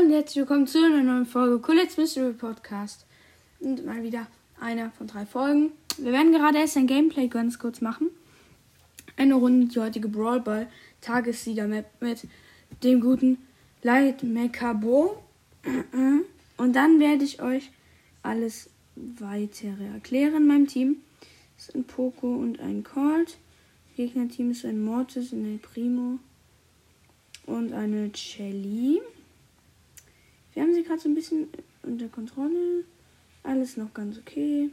Hallo und herzlich willkommen zu einer neuen Folge Colette's Mystery Podcast. Und mal wieder einer von drei Folgen. Wir werden gerade erst ein Gameplay ganz kurz machen. Eine Runde die heutige Brawl Ball Tagessieger Map mit dem guten Light Mekabo. Und dann werde ich euch alles weitere erklären in meinem Team. Es ist ein Poco und ein Colt. Gegnerteam ist ein Mortis und ein Primo und eine Shelly. Sie gerade so ein bisschen unter Kontrolle. Alles noch ganz okay.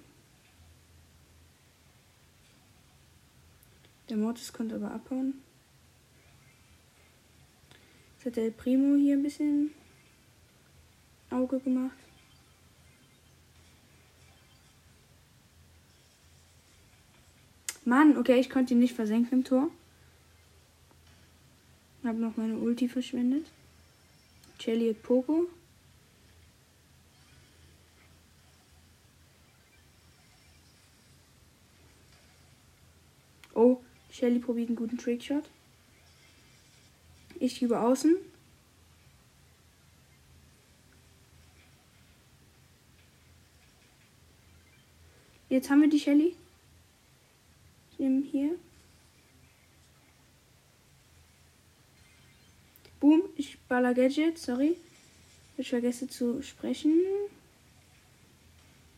Der Mortis konnte aber abhauen. Jetzt hat der Primo hier ein bisschen Auge gemacht. Mann, okay, ich konnte ihn nicht versenken im Tor. Hab noch meine Ulti verschwendet. Jelly hat Poco. Oh, Shelly probiert einen guten Trickshot. Ich über außen. Jetzt haben wir die Shelly. Ich nehme hier. Boom, ich baller Gadget, sorry. Ich vergesse zu sprechen.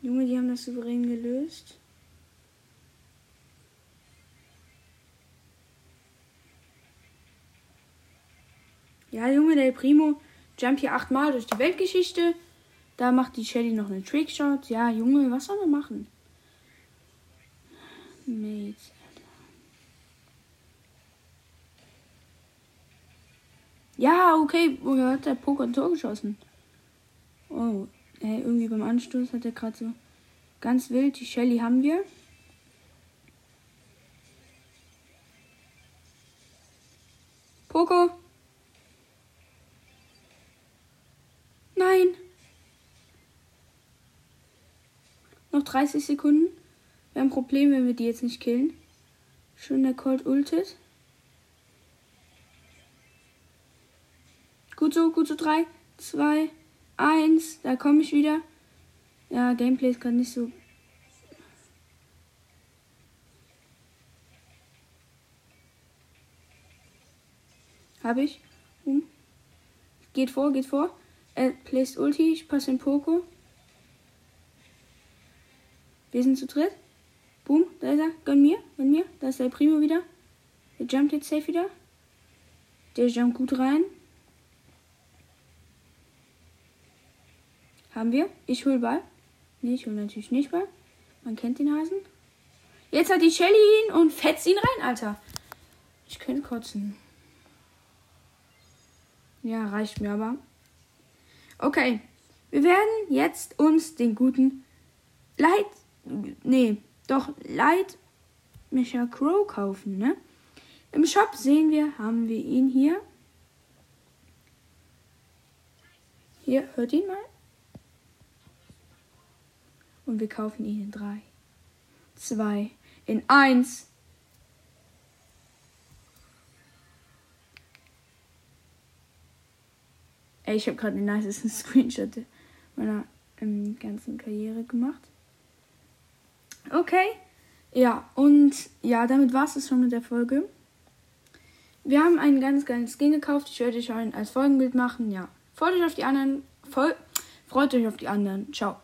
Junge, die haben das souverän gelöst. Ja, Junge, der Primo jumpt hier achtmal durch die Weltgeschichte. Da macht die Shelly noch einen Trickshot. Ja, Junge, was soll man machen? Mates. Ja, okay. Woher hat der Poker ein Tor geschossen? Oh, ey, irgendwie beim Anstoß hat er gerade so ganz wild. Die Shelly haben wir. Poco. Noch 30 Sekunden. Wir haben ein Problem, wenn wir die jetzt nicht killen. Schön der Colt ultet. Gut so, gut so. 3, 2, 1. Da komme ich wieder. Ja, Gameplay ist gerade nicht so. Habe ich. Hm. Geht vor, geht vor. Er placed Ulti. Ich passe in Poco. Wir sind zu dritt. Boom, da ist er. Gönn mir, gönn mir. Da ist der Primo wieder. Der jumpt jetzt safe wieder. Der jumpt gut rein. Haben wir. Ich hol Ball. Nee, ich hol natürlich nicht Ball. Man kennt den Hasen. Jetzt hat die Shelly ihn und fetzt ihn rein, Alter. Ich könnte kotzen. Ja, reicht mir aber. Okay. Wir werden jetzt uns den guten Light. Nee, doch Light Micha Crow kaufen, ne? Im Shop sehen wir, haben wir ihn hier. Hier, hört ihn mal. Und wir kaufen ihn in 3, 2, in 1. Ey, ich habe gerade den nicesten Screenshot meiner ähm, ganzen Karriere gemacht. Okay. Ja, und ja, damit war es schon mit der Folge. Wir haben einen ganz geilen Skin gekauft. Ich werde euch als Folgenbild machen. Ja. Freut euch auf die anderen. Voll, freut euch auf die anderen. Ciao.